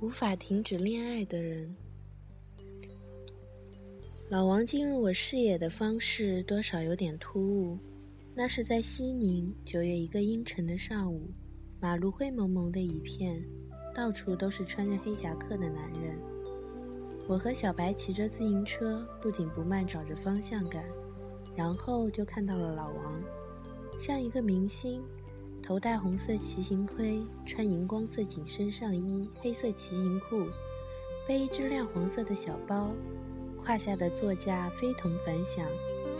无法停止恋爱的人。老王进入我视野的方式多少有点突兀。那是在西宁九月一个阴沉的上午，马路灰蒙蒙的一片，到处都是穿着黑夹克的男人。我和小白骑着自行车，不紧不慢找着方向感，然后就看到了老王，像一个明星，头戴红色骑行盔，穿荧光色紧身上衣，黑色骑行裤，背一只亮黄色的小包。胯下的座驾非同凡响，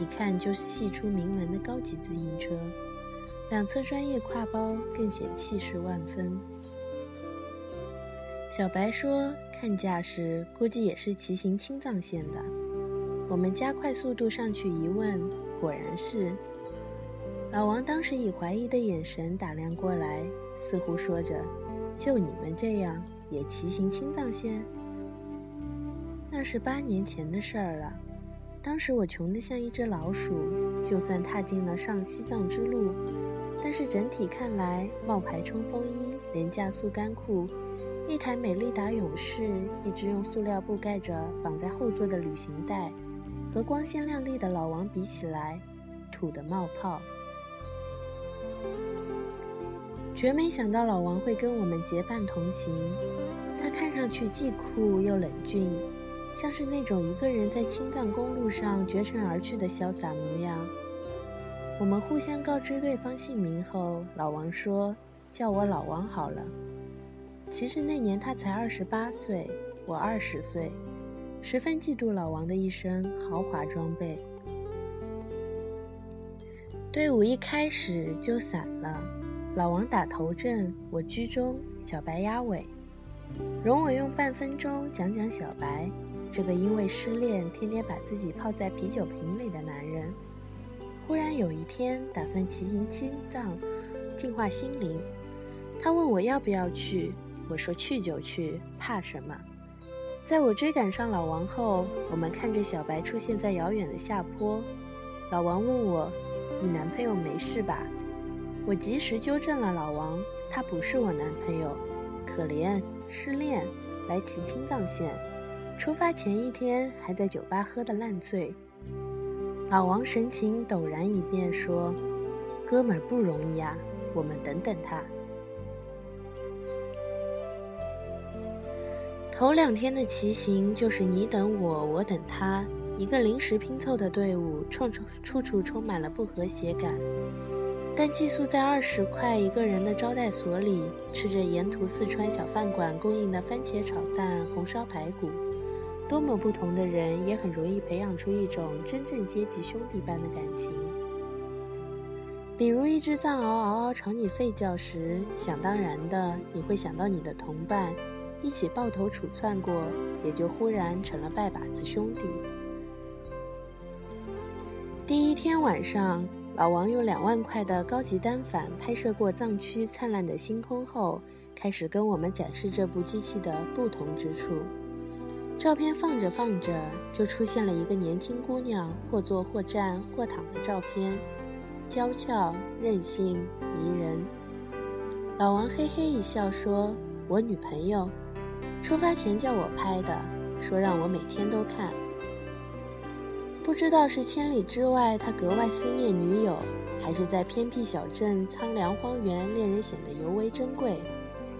一看就是系出名门的高级自行车，两侧专业挎包更显气势万分。小白说：“看架势，估计也是骑行青藏线的。”我们加快速度上去一问，果然是。老王当时以怀疑的眼神打量过来，似乎说着：“就你们这样，也骑行青藏线？”那是八年前的事儿了，当时我穷得像一只老鼠，就算踏进了上西藏之路，但是整体看来，冒牌冲锋衣、廉价速干裤、一台美利达勇士、一只用塑料布盖着绑在后座的旅行袋，和光鲜亮丽的老王比起来，土得冒泡。绝没想到老王会跟我们结伴同行，他看上去既酷又冷峻。像是那种一个人在青藏公路上绝尘而去的潇洒模样。我们互相告知对方姓名后，老王说：“叫我老王好了。”其实那年他才二十八岁，我二十岁，十分嫉妒老王的一身豪华装备。队伍一开始就散了，老王打头阵，我居中，小白压尾。容我用半分钟讲讲小白。这个因为失恋，天天把自己泡在啤酒瓶里的男人，忽然有一天打算骑行青藏，净化心灵。他问我要不要去，我说去就去，怕什么？在我追赶上老王后，我们看着小白出现在遥远的下坡。老王问我：“你男朋友没事吧？”我及时纠正了老王：“他不是我男朋友，可怜失恋，来骑青藏线。”出发前一天还在酒吧喝得烂醉，老王神情陡然一变，说：“哥们儿不容易呀，我们等等他。”头两天的骑行就是你等我，我等他，一个临时拼凑的队伍，处处处处充满了不和谐感。但寄宿在二十块一个人的招待所里，吃着沿途四川小饭馆供应的番茄炒蛋、红烧排骨。多么不同的人，也很容易培养出一种真正阶级兄弟般的感情。比如一只藏獒嗷嗷朝你吠叫时，想当然的你会想到你的同伴，一起抱头鼠窜过，也就忽然成了拜把子兄弟。第一天晚上，老王用两万块的高级单反拍摄过藏区灿烂的星空后，开始跟我们展示这部机器的不同之处。照片放着放着，就出现了一个年轻姑娘或坐或站或躺的照片，娇俏、任性、迷人。老王嘿嘿一笑说：“我女朋友，出发前叫我拍的，说让我每天都看。不知道是千里之外他格外思念女友，还是在偏僻小镇苍凉荒原恋人显得尤为珍贵。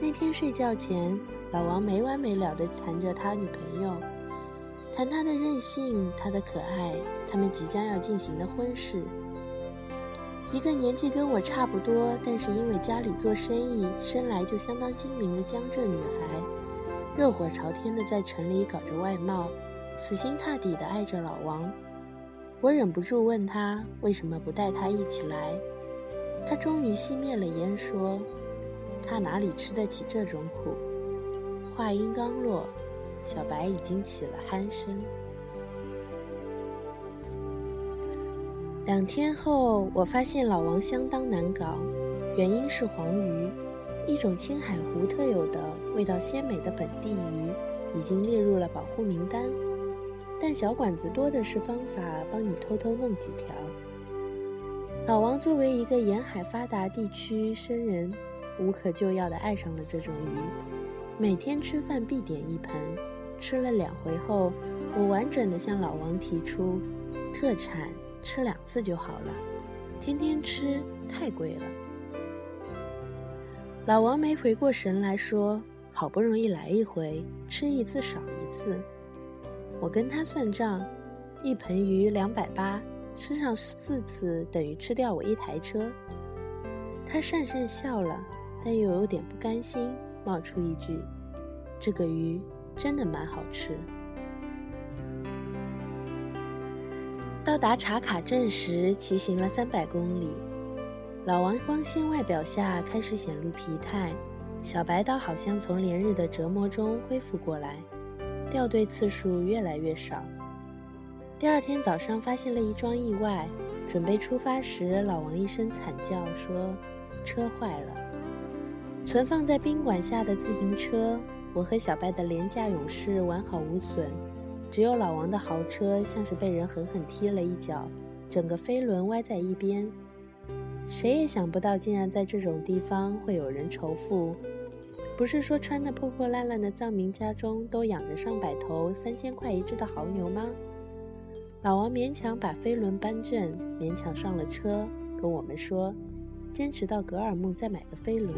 那天睡觉前。”老王没完没了地谈着他女朋友，谈他的任性，他的可爱，他们即将要进行的婚事。一个年纪跟我差不多，但是因为家里做生意，生来就相当精明的江浙女孩，热火朝天的在城里搞着外贸，死心塌地的爱着老王。我忍不住问他为什么不带他一起来，他终于熄灭了烟，说：“他哪里吃得起这种苦？”话音刚落，小白已经起了鼾声。两天后，我发现老王相当难搞，原因是黄鱼，一种青海湖特有的、味道鲜美的本地鱼，已经列入了保护名单。但小馆子多的是方法，帮你偷偷弄几条。老王作为一个沿海发达地区生人，无可救药的爱上了这种鱼。每天吃饭必点一盆，吃了两回后，我完整的向老王提出，特产吃两次就好了，天天吃太贵了。老王没回过神来说：“好不容易来一回，吃一次少一次。”我跟他算账，一盆鱼两百八，吃上四次等于吃掉我一台车。他讪讪笑了，但又有点不甘心，冒出一句：“这个鱼真的蛮好吃。”到达查卡镇时，骑行了三百公里。老王光鲜外表下开始显露疲态，小白倒好像从连日的折磨中恢复过来，掉队次数越来越少。第二天早上发现了一桩意外，准备出发时，老王一声惨叫说：“车坏了。”存放在宾馆下的自行车，我和小白的廉价勇士完好无损，只有老王的豪车像是被人狠狠踢了一脚，整个飞轮歪在一边。谁也想不到，竟然在这种地方会有人仇富。不是说穿的破破烂烂的藏民家中都养着上百头三千块一只的牦牛吗？老王勉强把飞轮搬正，勉强上了车，跟我们说：“坚持到格尔木再买个飞轮。”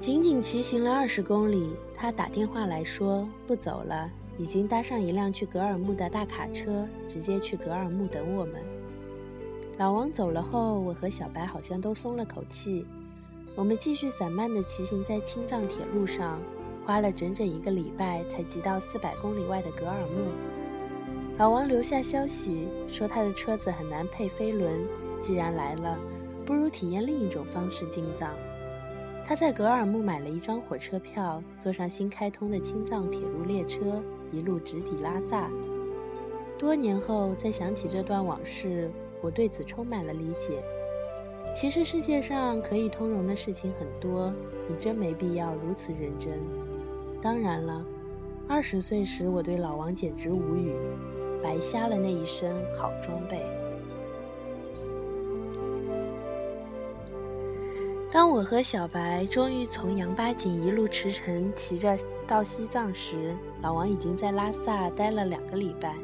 仅仅骑行了二十公里，他打电话来说不走了，已经搭上一辆去格尔木的大卡车，直接去格尔木等我们。老王走了后，我和小白好像都松了口气。我们继续散漫地骑行在青藏铁路上，花了整整一个礼拜才骑到四百公里外的格尔木。老王留下消息说，他的车子很难配飞轮，既然来了，不如体验另一种方式进藏。他在格尔木买了一张火车票，坐上新开通的青藏铁路列车，一路直抵拉萨。多年后再想起这段往事。我对此充满了理解。其实世界上可以通融的事情很多，你真没必要如此认真。当然了，二十岁时我对老王简直无语，白瞎了那一身好装备。当我和小白终于从羊八井一路驰骋骑着到西藏时，老王已经在拉萨待了两个礼拜。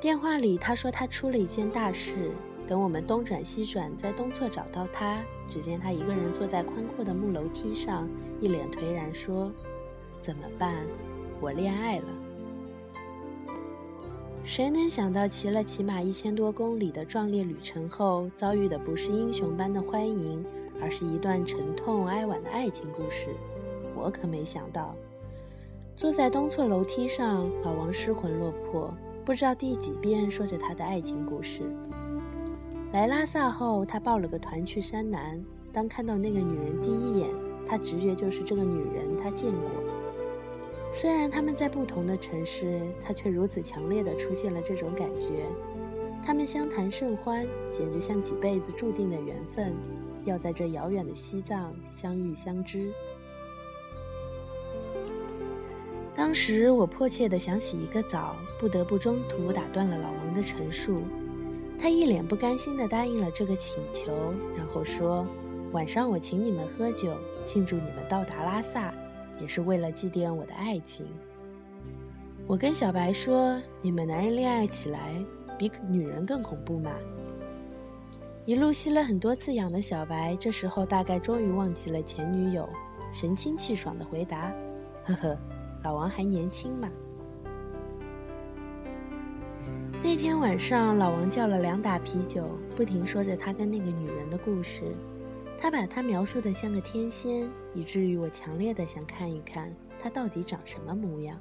电话里，他说他出了一件大事。等我们东转西转，在东侧找到他，只见他一个人坐在宽阔的木楼梯上，一脸颓然，说：“怎么办？我恋爱了。”谁能想到，骑了起码一千多公里的壮烈旅程后，遭遇的不是英雄般的欢迎，而是一段沉痛哀婉的爱情故事？我可没想到。坐在东侧楼梯上，老王失魂落魄。不知道第几遍说着他的爱情故事。来拉萨后，他报了个团去山南。当看到那个女人第一眼，他直觉就是这个女人他见过。虽然他们在不同的城市，他却如此强烈的出现了这种感觉。他们相谈甚欢，简直像几辈子注定的缘分，要在这遥远的西藏相遇相知。当时我迫切地想洗一个澡，不得不中途打断了老王的陈述。他一脸不甘心地答应了这个请求，然后说：“晚上我请你们喝酒，庆祝你们到达拉萨，也是为了祭奠我的爱情。”我跟小白说：“你们男人恋爱起来比女人更恐怖嘛。”一路吸了很多次氧的小白，这时候大概终于忘记了前女友，神清气爽地回答：“呵呵。”老王还年轻嘛？那天晚上，老王叫了两打啤酒，不停说着他跟那个女人的故事。他把她描述的像个天仙，以至于我强烈的想看一看她到底长什么模样。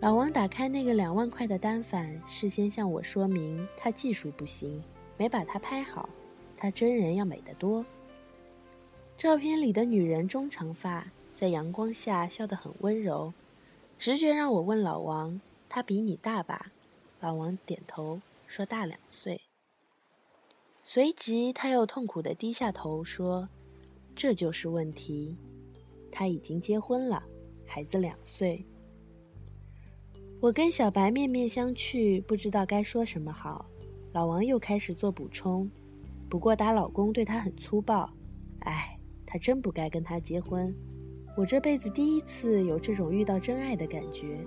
老王打开那个两万块的单反，事先向我说明他技术不行，没把她拍好，他真人要美得多。照片里的女人中长发。在阳光下笑得很温柔，直觉让我问老王：“他比你大吧？”老王点头说：“大两岁。”随即他又痛苦地低下头说：“这就是问题，他已经结婚了，孩子两岁。”我跟小白面面相觑，不知道该说什么好。老王又开始做补充：“不过打老公对他很粗暴，哎。”他真不该跟他结婚。我这辈子第一次有这种遇到真爱的感觉，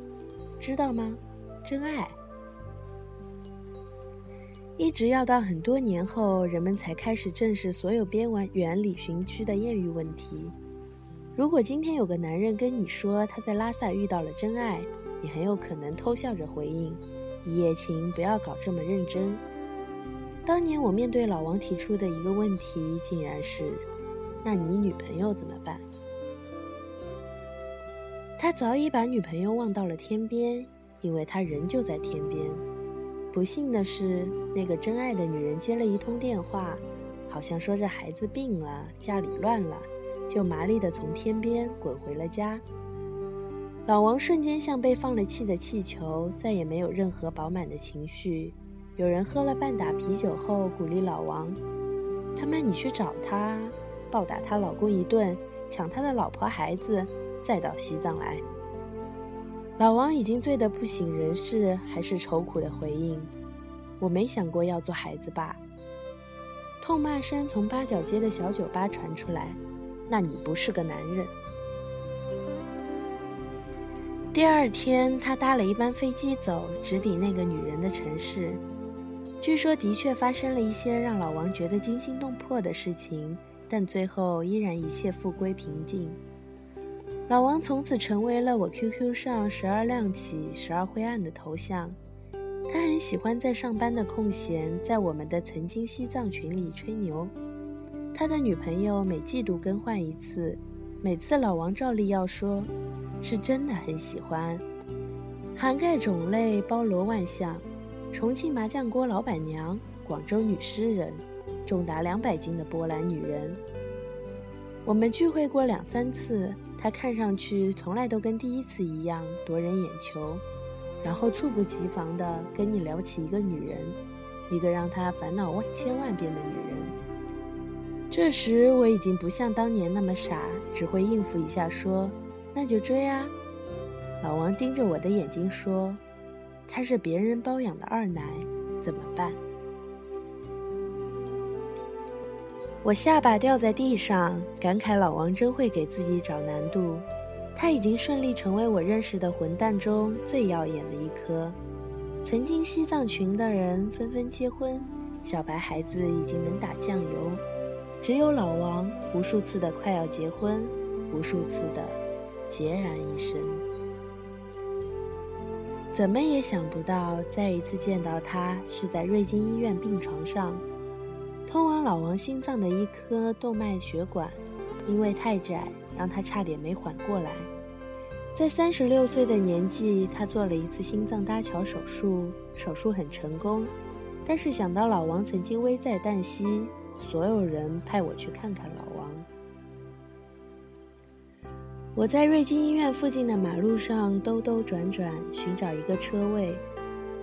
知道吗？真爱。一直要到很多年后，人们才开始正视所有边远旅行区的艳遇问题。如果今天有个男人跟你说他在拉萨遇到了真爱，你很有可能偷笑着回应：“一夜情不要搞这么认真。”当年我面对老王提出的一个问题，竟然是：“那你女朋友怎么办？”他早已把女朋友忘到了天边，因为他人就在天边。不幸的是，那个真爱的女人接了一通电话，好像说这孩子病了，家里乱了，就麻利的从天边滚回了家。老王瞬间像被放了气的气球，再也没有任何饱满的情绪。有人喝了半打啤酒后，鼓励老王：“他妈，你去找他，暴打他老公一顿，抢他的老婆孩子，再到西藏来。”老王已经醉得不省人事，还是愁苦的回应：“我没想过要做孩子爸。”痛骂声从八角街的小酒吧传出来：“那你不是个男人。”第二天，他搭了一班飞机走，直抵那个女人的城市。据说，的确发生了一些让老王觉得惊心动魄的事情，但最后依然一切复归平静。老王从此成为了我 QQ 上时而亮起、时而灰暗的头像。他很喜欢在上班的空闲，在我们的曾经西藏群里吹牛。他的女朋友每季度更换一次，每次老王照例要说，是真的很喜欢，涵盖种类包罗万象：重庆麻将锅老板娘、广州女诗人、重达两百斤的波兰女人。我们聚会过两三次。他看上去从来都跟第一次一样夺人眼球，然后猝不及防地跟你聊起一个女人，一个让他烦恼万千万遍的女人。这时我已经不像当年那么傻，只会应付一下说：“那就追啊。”老王盯着我的眼睛说：“他是别人包养的二奶，怎么办？”我下巴掉在地上，感慨老王真会给自己找难度。他已经顺利成为我认识的混蛋中最耀眼的一颗。曾经西藏群的人纷纷结婚，小白孩子已经能打酱油，只有老王无数次的快要结婚，无数次的孑然一身。怎么也想不到，再一次见到他是在瑞金医院病床上。通往老王心脏的一颗动脉血管，因为太窄，让他差点没缓过来。在三十六岁的年纪，他做了一次心脏搭桥手术，手术很成功。但是想到老王曾经危在旦夕，所有人派我去看看老王。我在瑞金医院附近的马路上兜兜转转，寻找一个车位，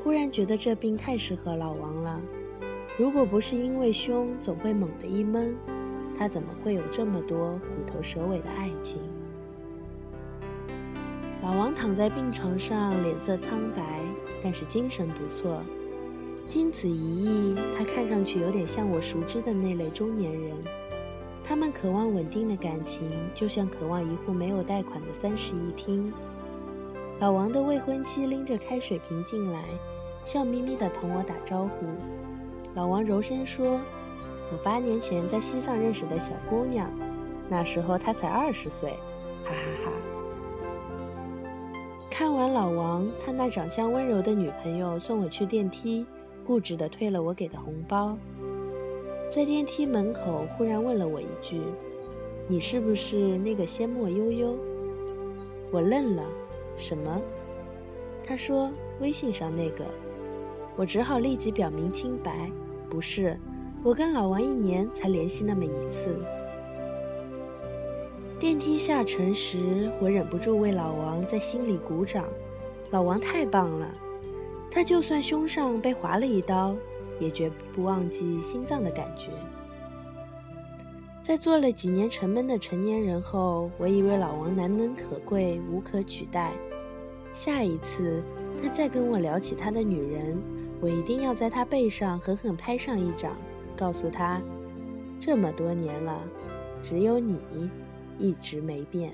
忽然觉得这病太适合老王了。如果不是因为胸总会猛地一闷，他怎么会有这么多虎头蛇尾的爱情？老王躺在病床上，脸色苍白，但是精神不错。经此一役，他看上去有点像我熟知的那类中年人。他们渴望稳定的感情，就像渴望一户没有贷款的三室一厅。老王的未婚妻拎着开水瓶进来，笑眯眯地同我打招呼。老王柔声说：“我八年前在西藏认识的小姑娘，那时候她才二十岁。”哈哈哈。看完老王，他那长相温柔的女朋友送我去电梯，固执地退了我给的红包。在电梯门口，忽然问了我一句：“你是不是那个仙墨悠悠？”我愣了，什么？他说：“微信上那个。”我只好立即表明清白。不是，我跟老王一年才联系那么一次。电梯下沉时，我忍不住为老王在心里鼓掌。老王太棒了，他就算胸上被划了一刀，也绝不忘记心脏的感觉。在做了几年沉闷的成年人后，我以为老王难能可贵，无可取代。下一次他再跟我聊起他的女人。我一定要在他背上狠狠拍上一掌，告诉他，这么多年了，只有你一直没变。